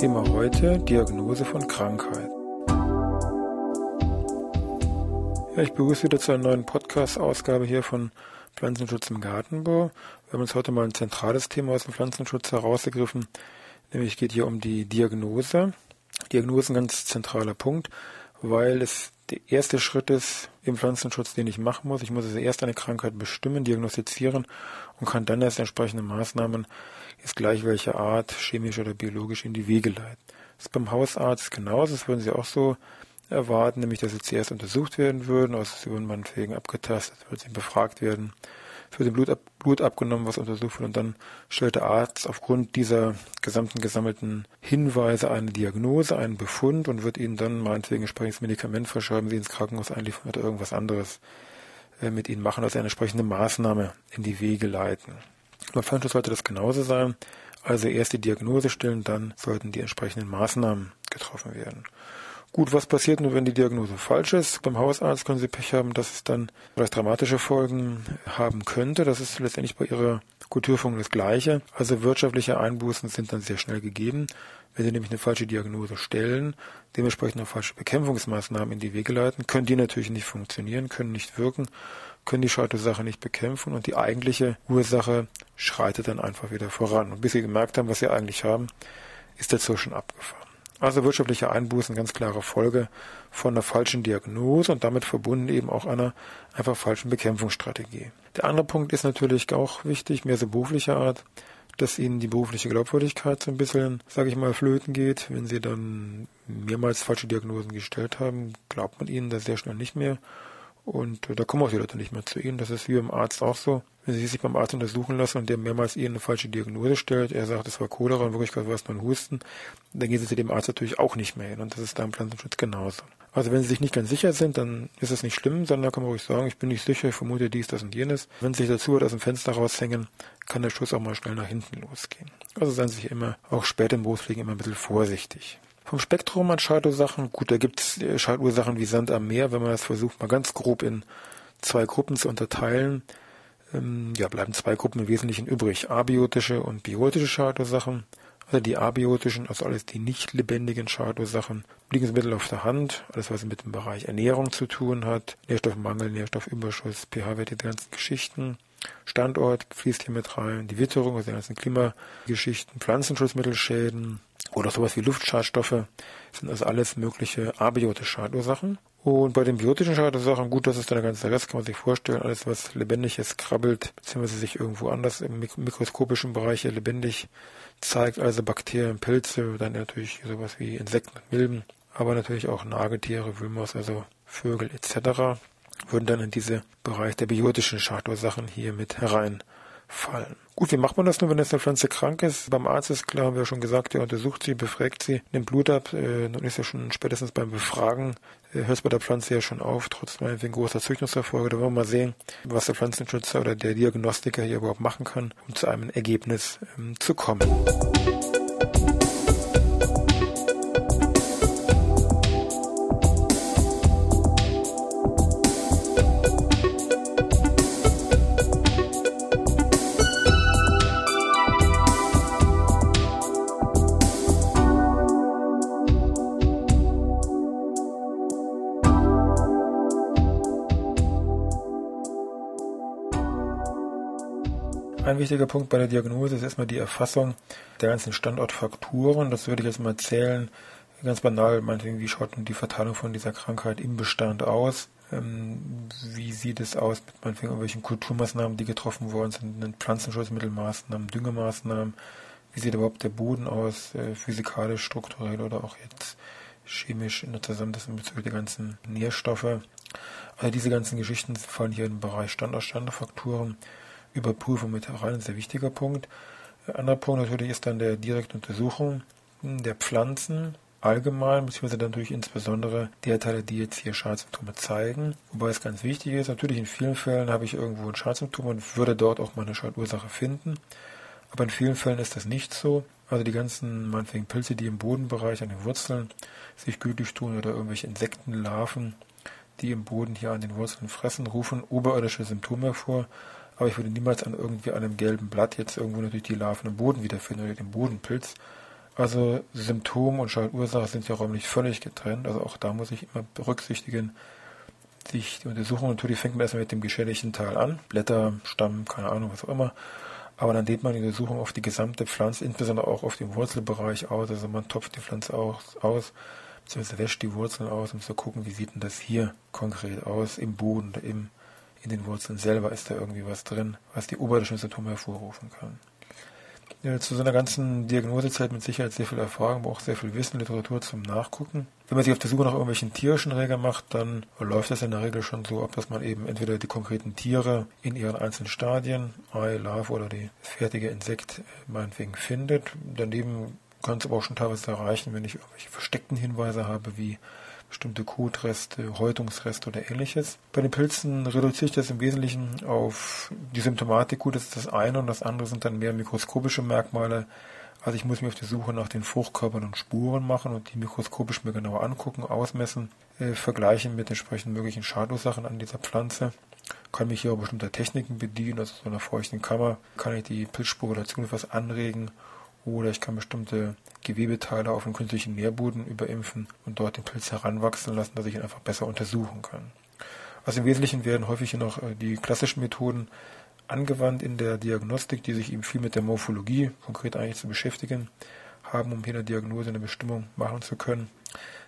Thema heute Diagnose von Krankheit. Ja, ich begrüße wieder zu einer neuen Podcast-Ausgabe hier von Pflanzenschutz im Gartenbau. Wir haben uns heute mal ein zentrales Thema aus dem Pflanzenschutz herausgegriffen, nämlich geht hier um die Diagnose. Diagnose ist ein ganz zentraler Punkt, weil es der erste Schritt ist im Pflanzenschutz, den ich machen muss. Ich muss also erst eine Krankheit bestimmen, diagnostizieren und kann dann erst entsprechende Maßnahmen ist gleich welche Art, chemisch oder biologisch, in die Wege leiten. Das ist beim Hausarzt genauso, das würden Sie auch so erwarten, nämlich dass Sie zuerst untersucht werden würden, aus würden meinetwegen abgetastet, würden Sie befragt werden, für den Blut, ab, Blut abgenommen, was untersucht wird, und dann stellt der Arzt aufgrund dieser gesamten gesammelten Hinweise eine Diagnose, einen Befund und wird Ihnen dann meinetwegen entsprechendes Medikament verschreiben, Sie ins Krankenhaus einliefern oder irgendwas anderes äh, mit Ihnen machen, also eine entsprechende Maßnahme in die Wege leiten. Beim Feinschutz sollte das genauso sein. Also erst die Diagnose stellen, dann sollten die entsprechenden Maßnahmen getroffen werden. Gut, was passiert nun, wenn die Diagnose falsch ist? Beim Hausarzt können Sie Pech haben, dass es dann vielleicht dramatische Folgen haben könnte. Das ist letztendlich bei Ihrer Kulturführung das Gleiche. Also wirtschaftliche Einbußen sind dann sehr schnell gegeben. Wenn Sie nämlich eine falsche Diagnose stellen, dementsprechend auch falsche Bekämpfungsmaßnahmen in die Wege leiten, können die natürlich nicht funktionieren, können nicht wirken können die Scheitersache nicht bekämpfen und die eigentliche Ursache schreitet dann einfach wieder voran. Und bis sie gemerkt haben, was sie eigentlich haben, ist der Zug schon abgefahren. Also wirtschaftliche Einbußen, ganz klare Folge von einer falschen Diagnose und damit verbunden eben auch einer einfach falschen Bekämpfungsstrategie. Der andere Punkt ist natürlich auch wichtig, mehr so beruflicher Art, dass ihnen die berufliche Glaubwürdigkeit so ein bisschen, sage ich mal, flöten geht. Wenn sie dann mehrmals falsche Diagnosen gestellt haben, glaubt man ihnen das sehr schnell nicht mehr und äh, da kommen auch die Leute nicht mehr zu ihnen. Das ist wie beim Arzt auch so. Wenn sie sich beim Arzt untersuchen lassen und der mehrmals ihnen eine falsche Diagnose stellt, er sagt, es war Cholera, in Wirklichkeit war es nur ein Husten, dann gehen sie zu dem Arzt natürlich auch nicht mehr hin. Und das ist da im Pflanzenschutz genauso. Also wenn sie sich nicht ganz sicher sind, dann ist es nicht schlimm, sondern da kann man ruhig sagen, ich bin nicht sicher, ich vermute dies, das und jenes. Wenn sie sich dazu aus dem Fenster raushängen, kann der Schuss auch mal schnell nach hinten losgehen. Also seien Sie sich immer, auch später im Berufsleben, immer ein bisschen vorsichtig. Vom Spektrum an Scheidursachen, gut, da gibt es äh, Scheidursachen wie Sand am Meer, wenn man das versucht, mal ganz grob in zwei Gruppen zu unterteilen. Ähm, ja, bleiben zwei Gruppen im Wesentlichen übrig. Abiotische und biotische Scheidursachen. Also die abiotischen, also alles die nicht lebendigen Scheidursachen, liegen so mittel auf der Hand. Alles, was mit dem Bereich Ernährung zu tun hat. Nährstoffmangel, Nährstoffüberschuss, pH-Werte, die ganzen Geschichten. Standort fließt hier mit rein. Die Witterung, also die ganzen Klimageschichten, Pflanzenschutzmittelschäden, oder sowas wie Luftschadstoffe sind also alles mögliche abiotische Schadursachen. Und bei den biotischen Schadursachen, gut, das ist dann der ganze Rest, kann man sich vorstellen, alles was lebendiges krabbelt, beziehungsweise sich irgendwo anders im mikroskopischen Bereich lebendig zeigt, also Bakterien, Pilze, dann natürlich sowas wie Insekten Milben, aber natürlich auch Nagetiere, Wülmers, also Vögel etc. würden dann in diese Bereich der biotischen Schadursachen hier mit herein fallen. Gut, wie macht man das nun, wenn jetzt eine Pflanze krank ist? Beim Arzt ist klar, haben wir ja schon gesagt, er untersucht sie, befragt sie, nimmt Blut ab, äh, dann ist ja schon spätestens beim Befragen, äh, hört es bei der Pflanze ja schon auf, trotz meinetwegen großer Züchtungserfolge. Da wollen wir mal sehen, was der Pflanzenschützer oder der Diagnostiker hier überhaupt machen kann, um zu einem Ergebnis ähm, zu kommen. Ein wichtiger Punkt bei der Diagnose ist erstmal die Erfassung der ganzen Standortfaktoren. Das würde ich jetzt mal zählen. Ganz banal, meinetwegen, wie schaut denn die Verteilung von dieser Krankheit im Bestand aus? Ähm, wie sieht es aus mit meinetwegen irgendwelchen Kulturmaßnahmen, die getroffen worden sind, Pflanzenschutzmittelmaßnahmen, Düngemaßnahmen? Wie sieht überhaupt der Boden aus, äh, physikalisch, strukturell oder auch jetzt chemisch in der Zusammensetzung bezüglich der ganzen Nährstoffe? Also diese ganzen Geschichten fallen hier im Bereich Standort, Standortfaktoren. Überprüfung mit rein, ein sehr wichtiger Punkt. Ein anderer Punkt natürlich ist dann der direkte Untersuchung der Pflanzen allgemein, beziehungsweise dann natürlich insbesondere der Teile, die jetzt hier Schadsymptome zeigen. Wobei es ganz wichtig ist, natürlich in vielen Fällen habe ich irgendwo ein Schadsymptom und würde dort auch meine Schadursache finden. Aber in vielen Fällen ist das nicht so. Also die ganzen, meinetwegen Pilze, die im Bodenbereich an den Wurzeln sich gütlich tun oder irgendwelche Insektenlarven, die im Boden hier an den Wurzeln fressen, rufen oberirdische Symptome hervor. Aber ich würde niemals an irgendwie einem gelben Blatt jetzt irgendwo natürlich die Larven im Boden wiederfinden oder den Bodenpilz. Also Symptom und Schadursache sind ja räumlich völlig getrennt. Also auch da muss ich immer berücksichtigen, sich die Untersuchung natürlich fängt man erstmal mit dem geschädigten Teil an. Blätter, Stamm, keine Ahnung, was auch immer. Aber dann dehnt man die Untersuchung auf die gesamte Pflanze, insbesondere auch auf den Wurzelbereich aus. Also man topft die Pflanze auch aus, beziehungsweise wäscht die Wurzeln aus, um zu gucken, wie sieht denn das hier konkret aus, im Boden oder im, in den Wurzeln selber ist da irgendwie was drin, was die oberirdischen Symptome hervorrufen kann ja, zu so einer ganzen Diagnosezeit mit Sicherheit sehr viel Erfahrung, aber auch sehr viel Wissen, Literatur zum Nachgucken. Wenn man sich auf der Suche nach irgendwelchen tierischen Regeln macht, dann läuft das in der Regel schon so ab, dass man eben entweder die konkreten Tiere in ihren einzelnen Stadien, Ei, Larve oder die fertige Insekt meinetwegen findet. Daneben kann es aber auch schon teilweise erreichen, wenn ich irgendwelche versteckten Hinweise habe, wie bestimmte Kotreste, Häutungsreste oder ähnliches. Bei den Pilzen reduziere ich das im Wesentlichen auf die Symptomatik. Gut, das ist das eine und das andere sind dann mehr mikroskopische Merkmale. Also ich muss mir auf die Suche nach den Fruchtkörpern und Spuren machen und die mikroskopisch mir genauer angucken, ausmessen, äh, vergleichen mit entsprechenden möglichen Schadursachen an dieser Pflanze. Kann mich hier auch bestimmter Techniken bedienen, also so einer feuchten Kammer kann ich die Pilzspur dazu etwas anregen oder ich kann bestimmte Gewebeteile auf einen künstlichen Nährboden überimpfen und dort den Pilz heranwachsen lassen, dass ich ihn einfach besser untersuchen kann. Also im Wesentlichen werden häufig noch äh, die klassischen Methoden angewandt in der Diagnostik, die sich eben viel mit der Morphologie konkret eigentlich zu beschäftigen haben, um hier eine Diagnose, eine Bestimmung machen zu können.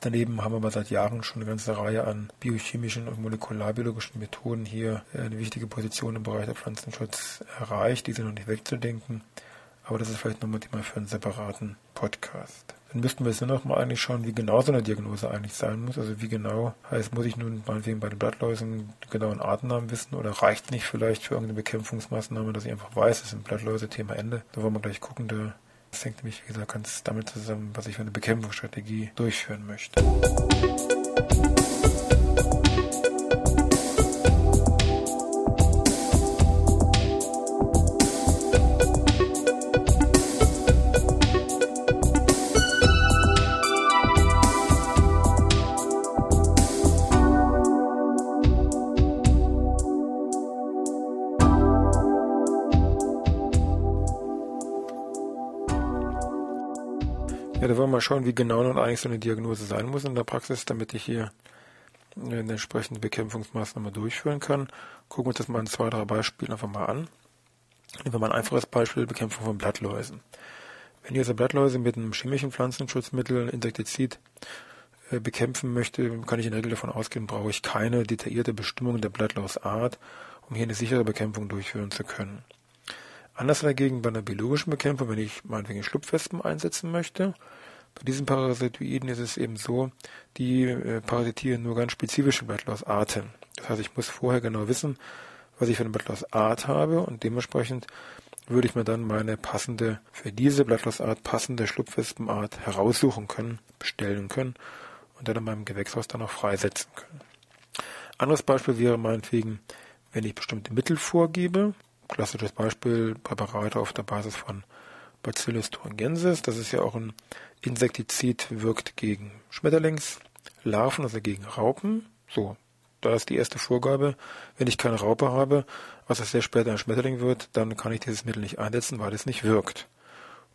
Daneben haben wir aber seit Jahren schon eine ganze Reihe an biochemischen und molekularbiologischen Methoden hier äh, eine wichtige Position im Bereich der Pflanzenschutz erreicht. Die sind noch nicht wegzudenken. Aber das ist vielleicht nochmal Thema für einen separaten Podcast. Dann müssten wir jetzt nur noch mal eigentlich schauen, wie genau so eine Diagnose eigentlich sein muss. Also wie genau heißt, muss ich nun meinetwegen bei den Blattläusen genauen Artennamen wissen oder reicht nicht vielleicht für irgendeine Bekämpfungsmaßnahme, dass ich einfach weiß, es sind Blattläuse, Thema Ende. Da wollen wir gleich gucken. Das hängt nämlich, wie gesagt, ganz damit zusammen, was ich für eine Bekämpfungsstrategie durchführen möchte. Schauen, wie genau nun eigentlich so eine Diagnose sein muss in der Praxis, damit ich hier eine entsprechende Bekämpfungsmaßnahme durchführen kann. Gucken wir uns das mal in zwei, drei Beispielen einfach mal an. Nehmen wir mal ein einfaches Beispiel, Bekämpfung von Blattläusen. Wenn ich also Blattläuse mit einem chemischen Pflanzenschutzmittel, Insektizid, äh, bekämpfen möchte, kann ich in der Regel davon ausgehen, brauche ich keine detaillierte Bestimmung der Blattlausart, um hier eine sichere Bekämpfung durchführen zu können. Anders dagegen bei einer biologischen Bekämpfung, wenn ich meinetwegen Schlupfwespen einsetzen möchte. Bei diesen Parasitoiden ist es eben so, die äh, parasitieren nur ganz spezifische Blattlausarten. Das heißt, ich muss vorher genau wissen, was ich für eine Blattlausart habe und dementsprechend würde ich mir dann meine passende, für diese Blattlausart passende Schlupfwespenart heraussuchen können, bestellen können und dann in meinem Gewächshaus dann auch freisetzen können. Anderes Beispiel wäre meinetwegen, wenn ich bestimmte Mittel vorgebe, klassisches Beispiel Präparate auf der Basis von Bacillus thuringiensis. Das ist ja auch ein Insektizid, wirkt gegen Schmetterlingslarven, also gegen Raupen. So, da ist die erste Vorgabe. Wenn ich keine Raupe habe, was es sehr später ein Schmetterling wird, dann kann ich dieses Mittel nicht einsetzen, weil es nicht wirkt.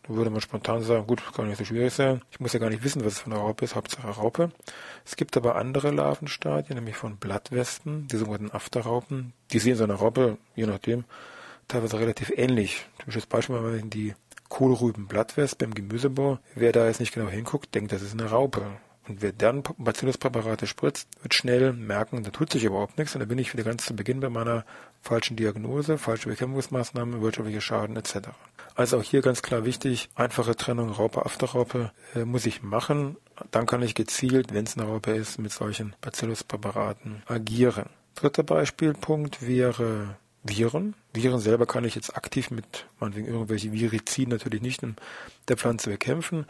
Da würde man spontan sagen, gut, kann nicht so schwierig sein. Ich muss ja gar nicht wissen, was es für eine Raupe ist, Hauptsache Raupe. Es gibt aber andere Larvenstadien, nämlich von Blattwespen, die sogenannten Afterraupen. Die sehen so eine Raupe, je nachdem, teilweise relativ ähnlich. Typisches Beispiel, wenn man die Kohlrübenblattwespe im Gemüsebau, wer da jetzt nicht genau hinguckt, denkt, das ist eine Raupe. Und wer dann Bacilluspräparate spritzt, wird schnell merken, da tut sich überhaupt nichts. Und da bin ich wieder ganz zu Beginn bei meiner falschen Diagnose, falsche Bekämpfungsmaßnahmen, wirtschaftlicher Schaden etc. Also auch hier ganz klar wichtig, einfache Trennung Raupe, Afterraupe äh, muss ich machen. Dann kann ich gezielt, wenn es eine Raupe ist, mit solchen Bacilluspräparaten agieren. Dritter Beispielpunkt wäre Viren. Viren selber kann ich jetzt aktiv mit meinetwegen irgendwelche Viriziden natürlich nicht in der Pflanze bekämpfen.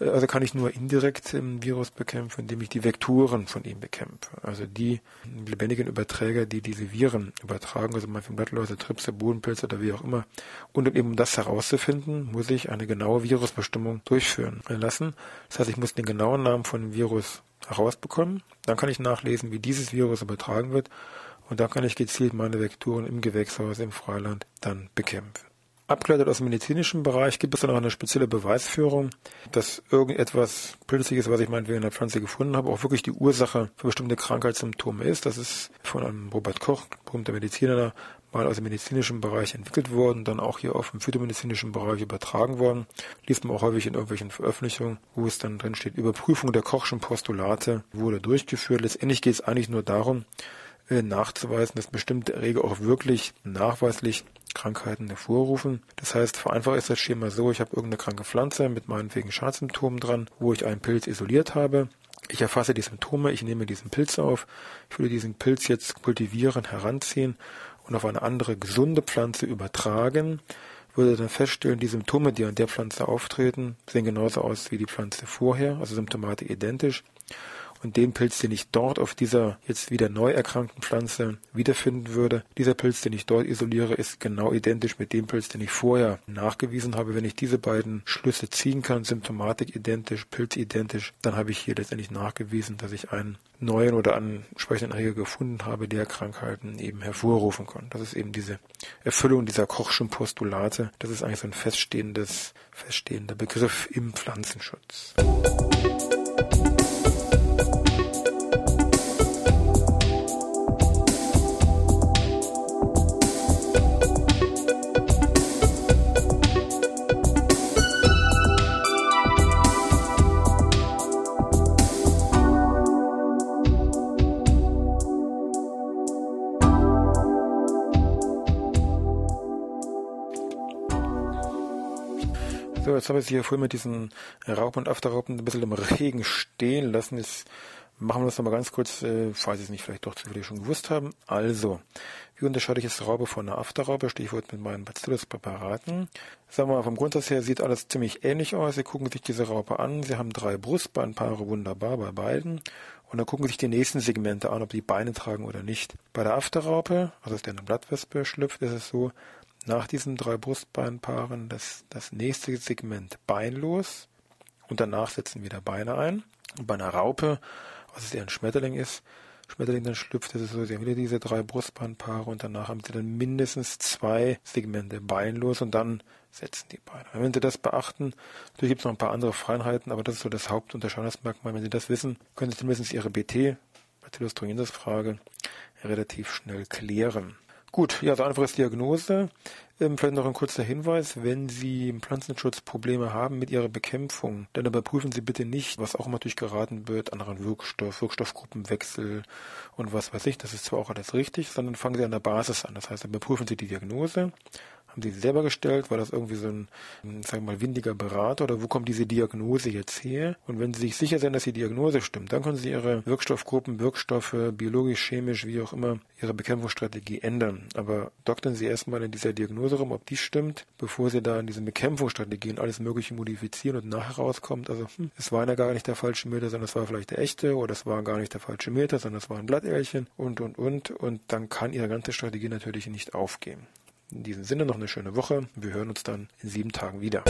Äh, also kann ich nur indirekt im Virus bekämpfen, indem ich die Vektoren von ihm bekämpfe. Also die lebendigen Überträger, die diese Viren übertragen, also meinetwegen Blattläuse, Tripse, Bodenpilze oder wie auch immer. Und eben um das herauszufinden, muss ich eine genaue Virusbestimmung durchführen lassen. Das heißt, ich muss den genauen Namen von dem Virus herausbekommen. Dann kann ich nachlesen, wie dieses Virus übertragen wird und da kann ich gezielt meine Vektoren im Gewächshaus, im Freiland dann bekämpfen. Abgeleitet aus dem medizinischen Bereich gibt es dann auch eine spezielle Beweisführung, dass irgendetwas Pilziges, was ich meinetwegen in der Pflanze gefunden habe, auch wirklich die Ursache für bestimmte Krankheitssymptome ist. Das ist von einem Robert Koch, berühmter Mediziner, mal aus dem medizinischen Bereich entwickelt worden, dann auch hier auf dem phytomedizinischen Bereich übertragen worden. Liest man auch häufig in irgendwelchen Veröffentlichungen, wo es dann drin steht, Überprüfung der Kochschen Postulate wurde durchgeführt. Letztendlich geht es eigentlich nur darum, nachzuweisen, dass bestimmte Erreger auch wirklich nachweislich Krankheiten hervorrufen. Das heißt, vereinfacht ist das Schema so, ich habe irgendeine kranke Pflanze mit meinetwegen Schadsymptomen dran, wo ich einen Pilz isoliert habe. Ich erfasse die Symptome, ich nehme diesen Pilz auf, ich würde diesen Pilz jetzt kultivieren, heranziehen und auf eine andere gesunde Pflanze übertragen, würde dann feststellen, die Symptome, die an der Pflanze auftreten, sehen genauso aus wie die Pflanze vorher, also Symptomatik identisch und den Pilz, den ich dort auf dieser jetzt wieder neu erkrankten Pflanze wiederfinden würde, dieser Pilz, den ich dort isoliere, ist genau identisch mit dem Pilz, den ich vorher nachgewiesen habe. Wenn ich diese beiden Schlüsse ziehen kann, Symptomatik identisch, Pilz identisch, dann habe ich hier letztendlich nachgewiesen, dass ich einen neuen oder ansprechenden Erreger gefunden habe, der Krankheiten eben hervorrufen kann. Das ist eben diese Erfüllung dieser Kochschen Postulate. Das ist eigentlich so ein feststehendes, feststehender Begriff im Pflanzenschutz. So, jetzt haben wir sie hier vorhin mit diesen Raupen und Afterraupen ein bisschen im Regen stehen lassen. Jetzt machen wir das nochmal ganz kurz, äh, falls Sie es nicht vielleicht doch zu viel schon gewusst haben. Also, wie unterscheide ich jetzt Raube von einer Afterraube? Stichwort mit meinen Bacillus-Präparaten. Sagen wir mal, vom Grundsatz her sieht alles ziemlich ähnlich aus. Sie gucken sich diese Raupe an. Sie haben drei Brustbeinpaare, wunderbar bei beiden. Und dann gucken sich die nächsten Segmente an, ob die Beine tragen oder nicht. Bei der Afterraupe, also aus der eine Blattwespe schlüpft, ist es so, nach diesen drei Brustbeinpaaren das, das nächste Segment beinlos und danach setzen wieder Beine ein. Und bei einer Raupe, was es eher ein Schmetterling ist, Schmetterling dann schlüpft, das ist so, sie haben wieder diese drei Brustbeinpaare und danach haben sie dann mindestens zwei Segmente beinlos und dann setzen die Beine. Wenn Sie das beachten, natürlich gibt es noch ein paar andere Feinheiten, aber das ist so das Hauptunterscheidungsmerkmal. Wenn Sie das wissen, können Sie zumindest Ihre BT, Bacillus thuringiensis Frage, relativ schnell klären. Gut, ja, so einfaches Diagnose. Ähm, vielleicht noch ein kurzer Hinweis, wenn Sie im Pflanzenschutz Probleme haben mit Ihrer Bekämpfung, dann überprüfen Sie bitte nicht, was auch immer durchgeraten wird, anderen Wirkstoff, Wirkstoffgruppenwechsel und was weiß ich, das ist zwar auch alles richtig, sondern fangen Sie an der Basis an. Das heißt, überprüfen Sie die Diagnose, haben Sie selber gestellt? War das irgendwie so ein, sagen wir mal, windiger Berater oder wo kommt diese Diagnose jetzt her? Und wenn Sie sich sicher sind, dass die Diagnose stimmt, dann können Sie Ihre Wirkstoffgruppen, Wirkstoffe, biologisch, chemisch, wie auch immer, Ihre Bekämpfungsstrategie ändern. Aber doktern Sie erstmal in dieser Diagnose rum, ob die stimmt, bevor Sie da in diesen Bekämpfungsstrategien alles Mögliche modifizieren und nachher rauskommt, also hm, es war ja gar nicht der falsche Meter, sondern es war vielleicht der echte oder es war gar nicht der falsche Meter, sondern es war ein Blattärchen und, und, und. Und dann kann Ihre ganze Strategie natürlich nicht aufgehen. In diesem Sinne noch eine schöne Woche. Wir hören uns dann in sieben Tagen wieder.